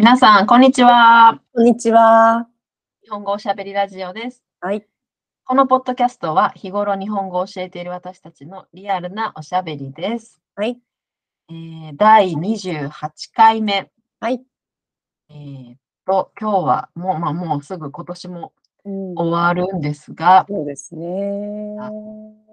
皆さん、こんにちは。こんにちは。日本語おしゃべりラジオです。はい。このポッドキャストは日頃日本語を教えている私たちのリアルなおしゃべりです。はい。えー第28回目。はい。えーっと、今日はもう、まあ、もうすぐ今年もうん終わるんですが、そうですね。あ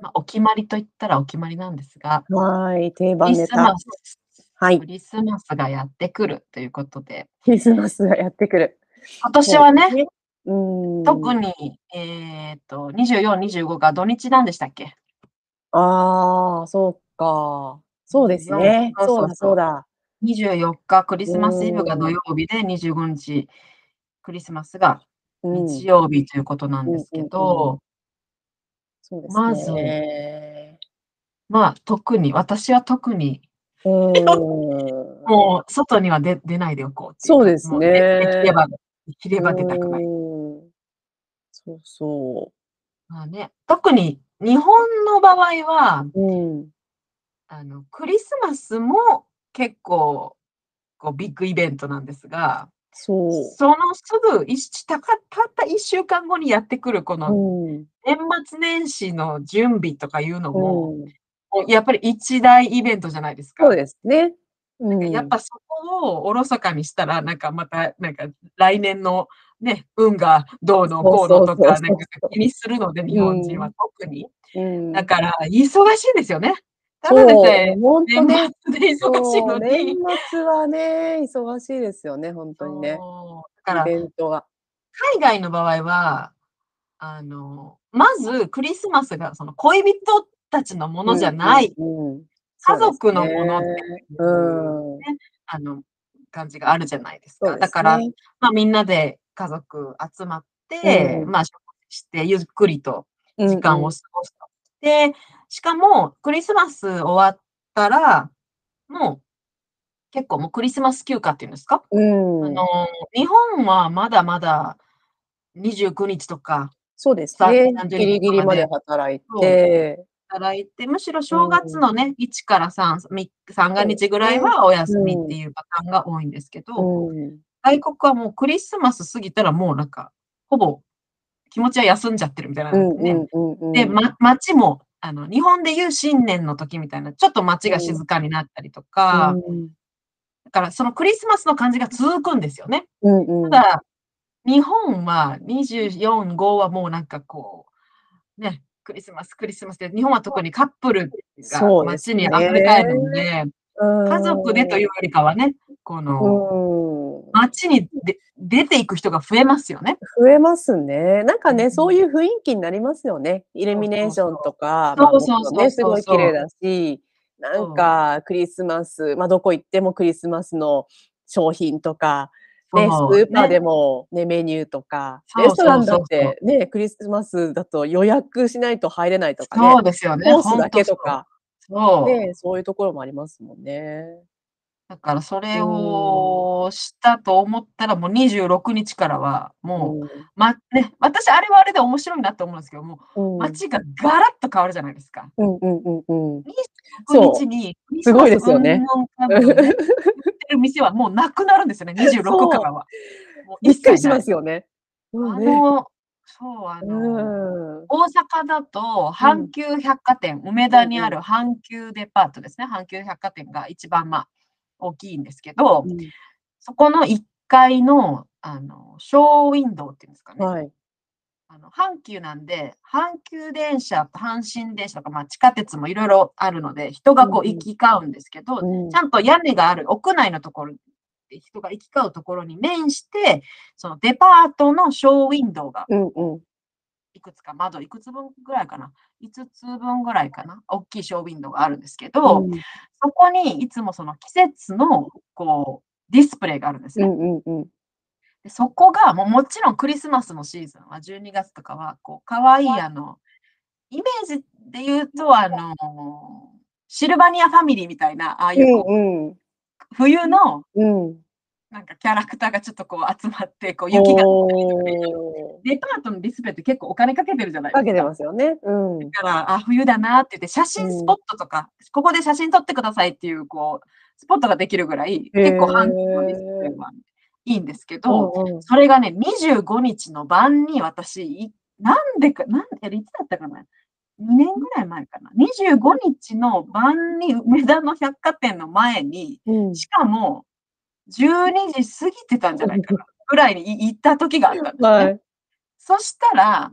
まあ、お決まりといったらお決まりなんですが、はい。定ク番ネタリスマ。ス、はいク。リスマスがやってくるということで、クリスマスがやってくる。今年はね、うん。特に、えーっと、24、25が土日なんでしたっけ？ああ、そうか。そうですね。そうだ、そうだ。24日クリスマスイブが土曜日で25日クリスマスがうん。日曜日ということなんですけど、そうですまずね。まあ特に私は特にうん。もう外には出出ないでおこうそうですもねでできればできれば出たくない。うんそうそまあね、特に日本の場合はう。うん。あのクリスマスも結構こうビッグイベントなんですが、そう。そのすぐ一たかたった1週間後にやってくるこのうん。年末年始の準備とかいうのも、うんやっぱり一大イベントじゃないですか。そうですね。うん。やっぱそこをおろそかにしたら、なんかまた、なんか来年のね、運がどうのこうのとか、なんか気にするので、日本人は特に。うんだから、忙しいんですよね。ただでさえ、年ね。末で忙しいのに。年末はね、忙しいですよね、本当にね。だからイ、ベントが。海外の場合は、あの、まずクリスマスがその恋人たちのものじゃない、うん。うん家族のものってそうねいううん。あの感じがあるじゃないですか。すね。だから、まあ、みんなで家族集まって、うん。まあ、食事して、ゆっくりと時間をうん過ごすと。で、しかも、クリスマス終わったら、もう、結構もうクリスマス休暇っていうんですか、うん。あの、日本はまだまだ29日とかそうですさね。30ギリギリまで働いて、働いて、むしろ正月のね、1から3、3, 3が日ぐらいはお休みっていうパターンが多いんですけど、うん。外国はもうクリスマス過ぎたらもうなんか、ほぼ気持ちは休んじゃってるみたいなうんんですね。で、ま、街も、あの、日本でいう新年の時みたいな、ちょっと街が静かになったりとか、うん。だからそのクリスマスの感じが続くんですよね。ただ、日本は24、5はもうなんかこう、ね、クリスマス、クリスマスで、日本は特にカップルが街に溢れ返るので、うん家族でというよりかはね、この、うん街にで出ていく人が増えますよね。増えますね。なんかね、うんそういう雰囲気になりますよね。イルミネーションとか、そうそうそうね、すごい綺麗だし、なんかクリスマス、まあどこ行ってもクリスマスの商品とか、ね、スーパーでねも、ね、メニューとか、レストランだってね、クリスマスだと予約しないと入れないとかねそう、ですよね。コースだけとか。そうね、そういうところもありますもんね。だからそれをしたと思ったらもう26日からはもう、ま、ね、私あれはあれで面白いなと思うんですけども、う街がガラッと変わるじゃないですか。うんうんうんうん。26日にすごいですよね。ってる店はもうなくなるんですよね、26からは。もうびっくりしますよね。あの、そう、あの、うん。大阪だと阪急百貨店、梅田にある阪急デパートですね、阪急百貨店が一番まあ大きいんですけど、そこの1階のあのショーウィンドウっていうんですかね、はい。あの阪急なんで、阪急電車と阪神電車とか、まあ、地下鉄もいろいろあるので、人がこううんうん行き交うんですけど、うんちゃんと屋根がある屋内のところで人が行き交うところに面して、そのデパートのショーウィンドウがうんうん。いくつか窓、いくつ分ぐらいかな ?5 つ分ぐらいかな大きいショーウィンドウがあるんですけど、うんそこにいつもその季節のこうディスプレイがあるんですね。うんうんうん。でそこがもうもちろんクリスマスのシーズンは12月とかはこう可愛いあのイメージで言うとあのシルバニアファミリーみたいなああいうこううん冬の。なんかキャラクターがちょっとこう集まってこう雪が降ったりとかおデパートのディスプレイって結構お金かけてるじゃないーかけてですか。ますよね。うん。だからあ冬だなって言って写真スポットとか、ここで写真撮ってくださいっていうこうスポットができるぐらい結構半期のディスプレイはいいんですけど、うんうんそれがね、25日の晩に私、いなんでか、なんで、いつだったかな ?2 年ぐらい前かな？25日の晩に梅田の百貨店の前に、うんしかも12時過ぎてたんじゃないかな？ぐらいにい行った時があったんですね。はい。そしたら、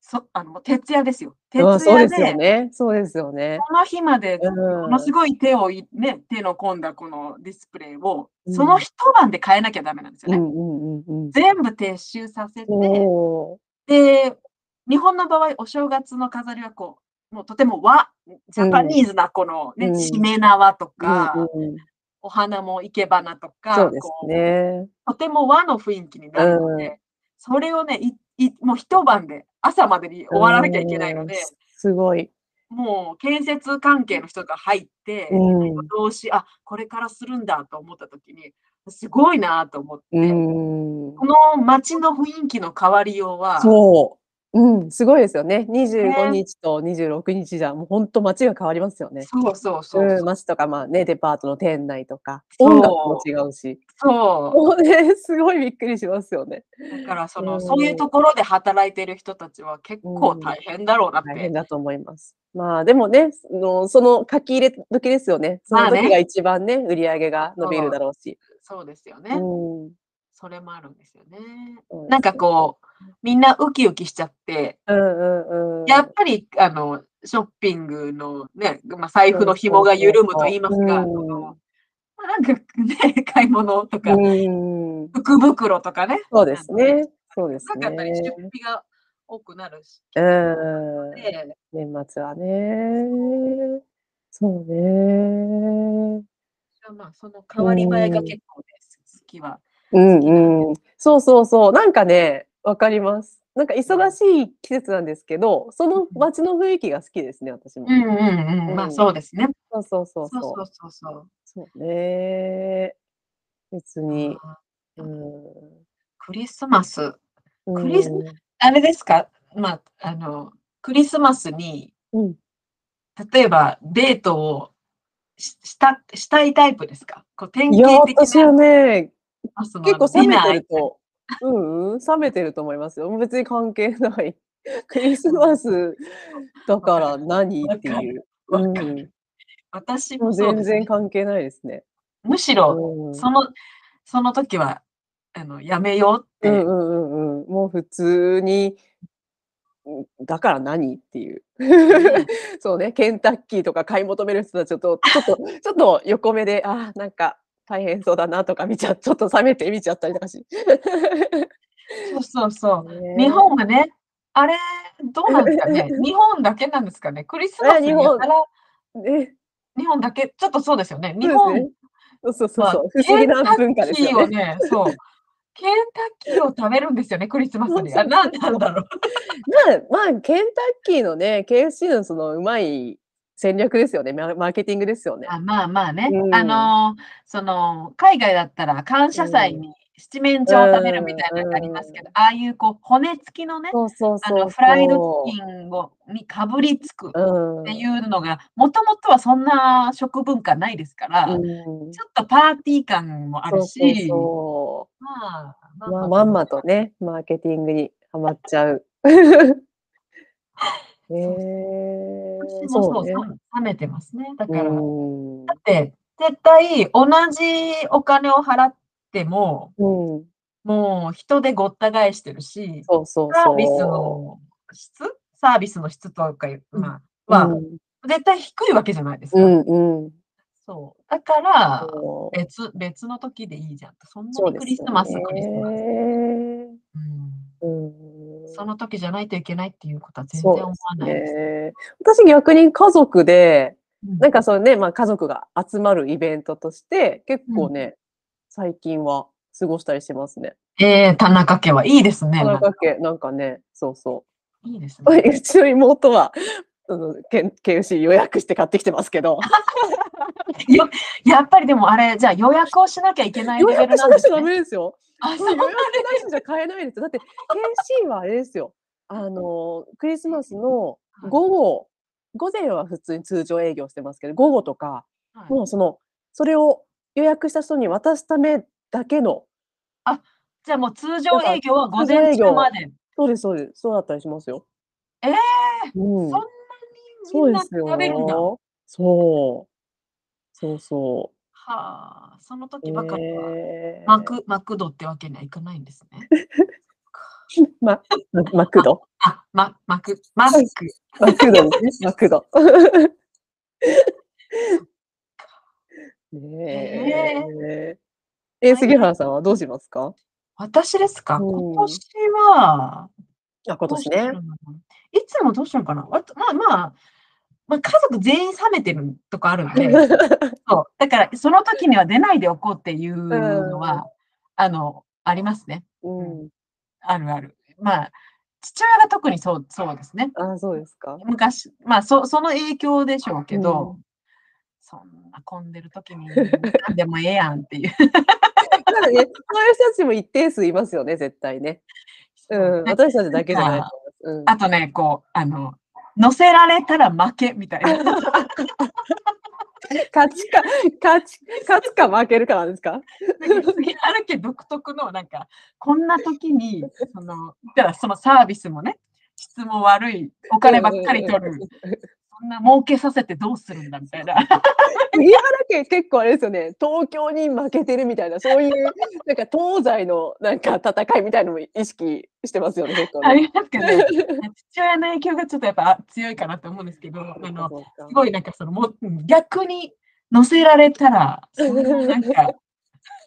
そあの徹夜ですよ。徹まあそう夜で、ですよね。そうですよね。この日までうんものすごい手をい、ね、手の込んだこのディスプレイを、うんその一晩で変えなきゃダメなんですよね。うんうんうんうん。全部撤収させて、で、日本の場合、お正月の飾りはこう、もうとても和、ジャパニーズなこのね、うんしめ縄とか、うんうんお花も生け花とか、そうですね。とても和の雰囲気になるので、うんそれをねいい、もう一晩で朝までに終わらなきゃいけないので、うんすごい。もう建設関係の人が入って、うんどうし、あこれからするんだと思った時に、すごいなと思って、うん。この街の雰囲気の変わりようは、そう。うん、すごいですよね。25ね日と26日じゃ、もう本当街が変わりますよね。そうそうそううん、そう、街とか、まあね、デパートの店内とか、そう音楽も違うし。そもうね、すごいびっくりしますよね。う。だからその、うんそういうところで働いている人たちは結構大変だろうなって。大変だと思います。まあでもね、そのその書き入れ時ですよね。そのまあね時が一番ね、売り上げが伸びるだろうし。そうですよね。うん。それもあるんですよね。なんかこう、みんなウキウキしちゃって、うんうんうん。やっぱりあのショッピングのね、まあ、財布の紐が緩むと言いますか、うんまあ、なんかね、買い物とか、うん。福袋とかね、そうですね。そうですなかったり出ね。費が多くなるし、うん。で年末はね。そうね。まあ、その変わり映えが結構です、好きは。うんうん。そうそうそう。なんかね、わかります。なんか忙しい季節なんですけど、その街の雰囲気が好きですね、私も。うんうんうん、まあそうですね。そうそうそうそうそう。そうそうね。別に。クリスマス、うんクリスあれですか、まあ、あの、クリスマスに、うん例えばデートをししたしたいタイプですか？こう典いや、型的私はなね、マスの結構冷めてると、うんうん、冷めてると思いますよ。別に関係ない。クリスマスだから何っていう。うん私もう全。然関係ないですね。むしろ、うんその、その時は、あの、やめようって、うんうんうんうん。もう普通に、うんだから何っていう。そうね、ケンタッキーとか買い求める人たちちょっと、ちょっと、ちょっと横目で、あーなんか大変そうだなとか見ちゃ、ちょっと冷めて見ちゃったりとかし。そうそうそう。ね日本はね、あれ、どうなんですかね？日本だけなんですかね？クリスマスに日本やたらね、日本だけ、ちょっとそうですよね。日本そうそうそうそうはそう、不思議な文化ですよね。ケンタッキーをね、そう。ケンタッキーを食べるんですよね、クリスマスに。あ、なんなんだろう。まあ、まあ、ケンタッキーのね、KFC のそのうまい戦略ですよね、ママーケティングですよね。あまあまあね、うんあのーその海外だったら感謝祭に七面鳥を食べるみたいなのがありますけど、ああいうこう骨付きのね、あ。のフライドチキンをにかぶりつくっうん。ていうのが、もともとはそんな食文化ないですから、うんちょっとパーティー感もあるし。まあ、まんまとね、マーケティングにはまっちゃう。えー、私もそう、ね。冷めてますね。だうから、ん。だって絶対同じお金を払っても、うん。もう人でごった返してるし、そうそう。サービスの質サービスの質とか、まあ、はうん絶対低いわけじゃないですか。うんうん。そう。だから、別、別の時でいいじゃんと。そんなにクリスマス、よねクリスマス。うん。うん。その時じゃないといけないっていうことは全然思わないです。ね。私逆に家族で、うんなんかそうね、まあ家族が集まるイベントとして、結構ね、最近は過ごしたりしてますね。えー、田中家はいいですね。田中家、なんかね、そうそいいですう。ね。うちの妹は、その、け KFC 予約して買ってきてますけど、よやっぱりでもあれ、じゃあ予約をしなきゃいけないレベ予約ルなんですねしなきゃダ。メですよ。あ、予そう約なしじゃ買えないですよ。だって KFC はあれですよ。あの、クリスマスの午後、午前は普通に通常営業してますけど、午後とか、はいもうその、それを予約した人に渡すためだけのあ、じゃあもう通常営業は午前営業中まで。そうですそうです。そうだったりしますよ。ええ、うん。そんなにみんな食べるんだ。よ。そう。そうそはあ、そのう。時ばかりは、えマクマクドってわけにはいかないんですね。ま、ママクド？あ、ま、マク、マック。マクドね。マクド。ねえ。え、杉原さんはどうしますか？私ですか？うん今年は、あ、今年ね。いつもどうしようかな。まあまあ、まあ、家族全員冷めてるとこあるんで、そう、だからその時には出ないでおこうっていうのは、あの、ありますね。うん。あるある。まあ、父親が特にそうそうですね。あ、そうですか。昔、まあそその影響でしょうけど、うそんな混んでる時に何でもええやんっていう。そういう人たちも一定数いますよね、絶対ね。うん私たちだけじゃないと思います。うん。あとね、こう、あの、乗せられたら負けみたいな。勝ちか、勝ち、勝つか負けるかなんですか？杉原家独特のなんか、こんな時に、その、じゃあそのサービスもね、質も悪い、お金ばっかり取る、そんな儲けさせてどうするんだみたいな。杉原家結構あれですよね、東京に負けてるみたいな、そういうなんか東西のなんか戦いみたいのも意識してますよね、結構あね。りますけど、ね、父親の影響がちょっとやっぱ強いかなと思うんですけど、あの、すごいなんかそのも逆に乗せられたら、そんななんか、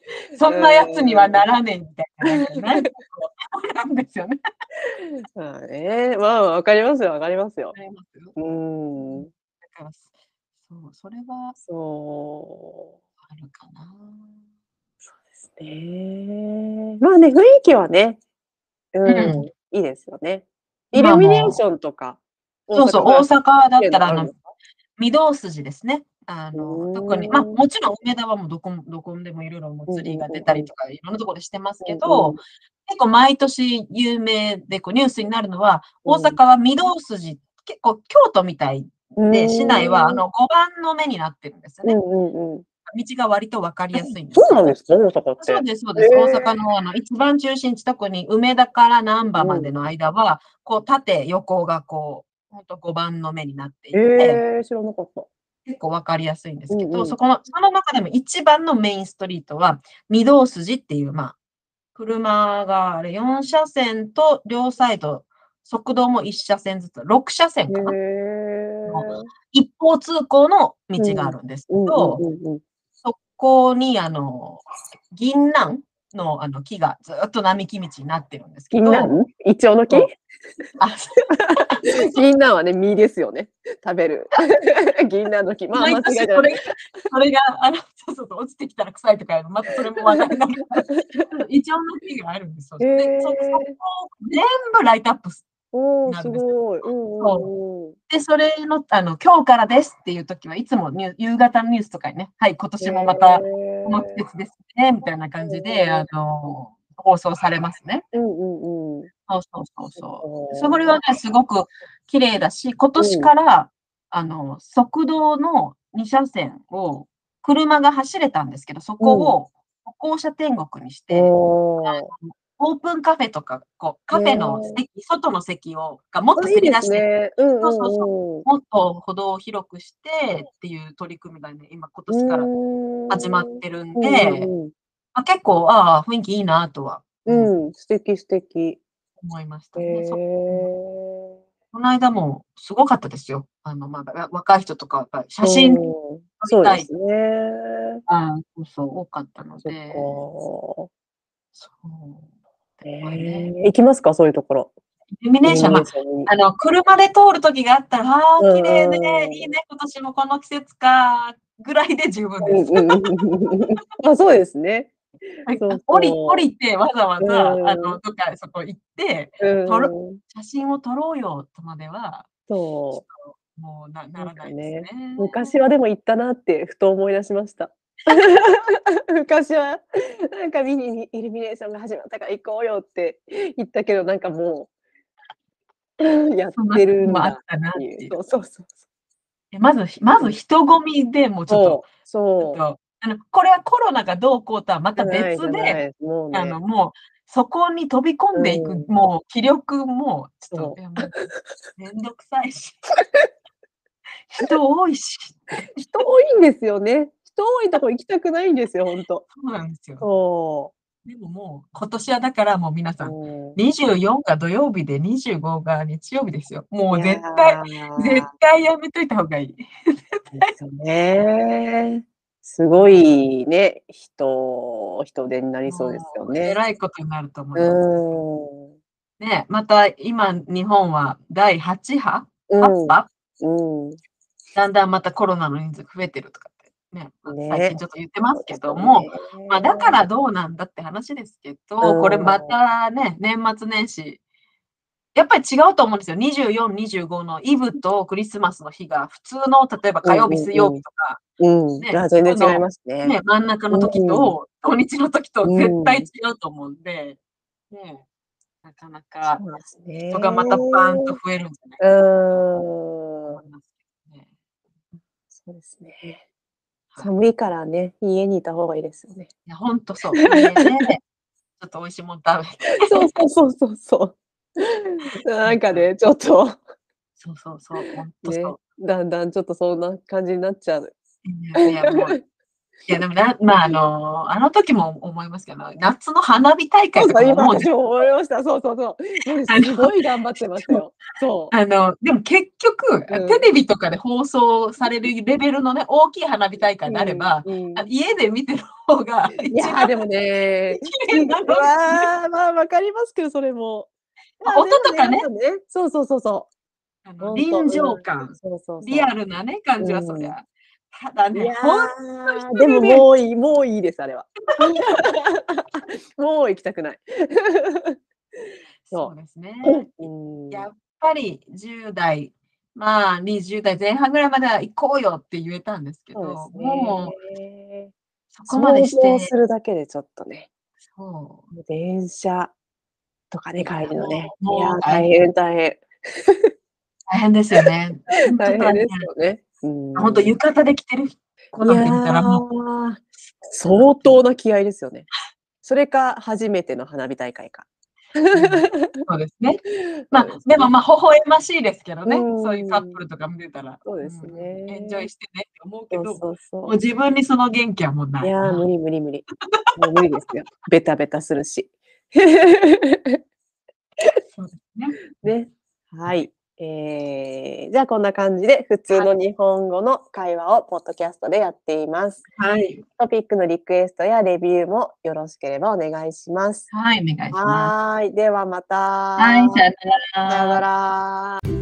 そんなやつにはならねえみたいな、なんですよね。まあね、まあわかりますよ、わかりますよ。うん、だから、そう、それはそう。あるかな。ですね。まあね、雰囲気はね、うん、うんいいですよね。イまあルミネーションとか。そうそう、大阪阪だったら、あの御堂筋ですね。あの、ん特に、まあ、もちろん梅田はもうどこも、どこでもいろいろもうツリーが出たりとか、いろんなところでしてますけど、結構毎年有名でこうニュースになるのは、うん大阪は御堂筋、結構京都みたいで、市内はあ、の5番の目になってるんですよね。うんうんうん。道が割と分かりやすいんです。そうなんですか、大阪って。そうです、そうです。大阪のあの一番中心地、特に梅田から難波までの間は、こう縦、横がこう、本当5番の目になっていて、えー、知らなかった。結構分かりやすいんですけど、うんうん。そこの、その中でも一番のメインストリートは、御堂筋っていう、まあ、車があれ4車線と両サイド、速度も1車線ずつ、6車線かな。一方通行の道があるんですけうんど、そこに、あの、銀杏のあの木がずっと並木道になってるんですけど、銀杏？イチョウの木？あ、銀杏はね、実ですよね。食べる。銀杏の木。まあ、間違毎いない。年それが、それが、あの、そうそうそう、落ちてきたら臭いとか、またそれも話題になる。イチョウの木があるんですよ。でそそこを全部ライトアップおー、すなんですごい。うんう。で、それの、あの、今日からですっていう時はいつもニュ夕方のニュースとかにね、はい、今年もまた、この季節ですね、みたいな感じで、あの、放送されますね。うんうんうん。そうそうそうそう。そそれはね、すごく綺麗だし、今年から、あの、側道の2車線を、車が走れたんですけど、そこを歩行者天国にして、おーオープンカフェとか、こう、カフェの席、外の席を、がもっといいでせり出して、すね。うんうんそうそうそうん。もっと歩道を広くしてっていう取り組みがね、今、今年から始まってるんで、うんあ結構、ああ、雰囲気いいなとは。うん。うん、素敵素敵。思いました。へね。この間もすごかったですよ。あの、まあ、わ若い人とか、やっぱり写真、うんそうですね。あそうそう、多かったので、そう。行きますか？そういうところ。イルミネーション、まああの、車で通る時があったら、ああ、綺麗ね、いいね、今年もこの季節か、ぐらいで十分です。あ、そうですね。降り、降りて、わざわざ、うんあの、とか、そこ行って、うん撮る写真を撮ろうよ、とまでは、そもうなならないですね。う。昔はでも行ったなってふと思い出しました。昔はなんか見にイルミネーションが始まったから行こうよって言ったけどなんかもう やってるんだっていうっていう。そうそうそうえまず、まず人混みでもうちょっと、そう。あの、これはコロナがどうこうとはまた別で。もうあの、ね。もう、そこに飛び込んでいく、うん。もう気力も、ちょっそと、めんどくさいし。人多いし。人多いんですよね。人多いとこ行きたくないんですよ、ほんと。そうなんですよ。そでももう、今年はだからもう皆う。さん、うん。24が土曜日で25が日曜日ですよ。もいう絶対、や絶対やめといた方がいい。ですよね。すごいね、人人手になりそうですよね。らいことになると思います。ね、また今、日本は第8波？うん。8波？うん。だんだんまたコロナの人数増えてるとかってね、ま、ね。最近ちょっと言ってますけどね。も、ま、だからどうなんだって話ですけど、これまたね、年末年始、やっぱり違うと思うんですよ。24、25のイブとクリスマスの日が普通の例えば火曜日、水曜日とか、うん。ね、あ、全然違いますね。ね、真ん中の時うん。と、土日の時とうん。絶対違うと思うんで、ね、なかなかそうです人がまたバーンとね。増えるんじゃないかな。そうですね。はい。寒いからね、家にいた方がいいですよね。いや、ほんとそう。家で、ちょっと美味しいもん食べて。そうそうそうそうそう。なんかね、ちょっとそうそうそう、ほんとね、そう。だんだんちょっとそんな感じになっちゃう。いやいや、もう、いやでもなまあ、あの、あの時も思いますけど、夏の花火大そうそう、会とかももう今私も思いました。そうそうそう。すごい頑張ってましたよ。そう。あの、でも結局、うん。テレビとかで放送されるレベルのね、大きい花火大会うん、であれば、うん。あ、家で見てる方がいや、でもね、綺麗なのに。わあ、まあ、分かりますけど、それも。ま、あ、で音とかね。そうそうそうそう。あの、臨場うん、感、そうそうリアそルなね、感う。じはそりうん。ゃ。ただね、でももういいもういいです、あれは。もう行きたくない。そそうですね。やっぱり10代、まあ、20代前半ぐらいまでは行こうよって言えたんですけそうでど、すもうね。そこまでしてするだけでちょっとね。そう。電車とかね、帰るのね。いや、大大変。変大変。大変ですよね。大変ですよね。うあ、ほんとん。浴衣で着てる子いなんて見たらもうや、相当な気合いですよね。それか、初めての花火大会か。うん、そうですね。ま、そうでも、ね。ま、微笑ましいですけどうね、そういうカップん。ルとか見てたら、そうですうん、エンジョイね。してねって思うけそうど、そうそもう自分にその元気はもうう。いないや、無な。理無理無理。もう無理ですよ。ベタベタするし。そうですね。ね。はい。えー、じゃあこんな感じで、普通はい。の日本語の会話をポッドキャストでやっています。はい。トピックのリクエストやレビューもよろしければお願いします。はい、お願いします。はーい。ではまはい、た。さよなさようなら。ら。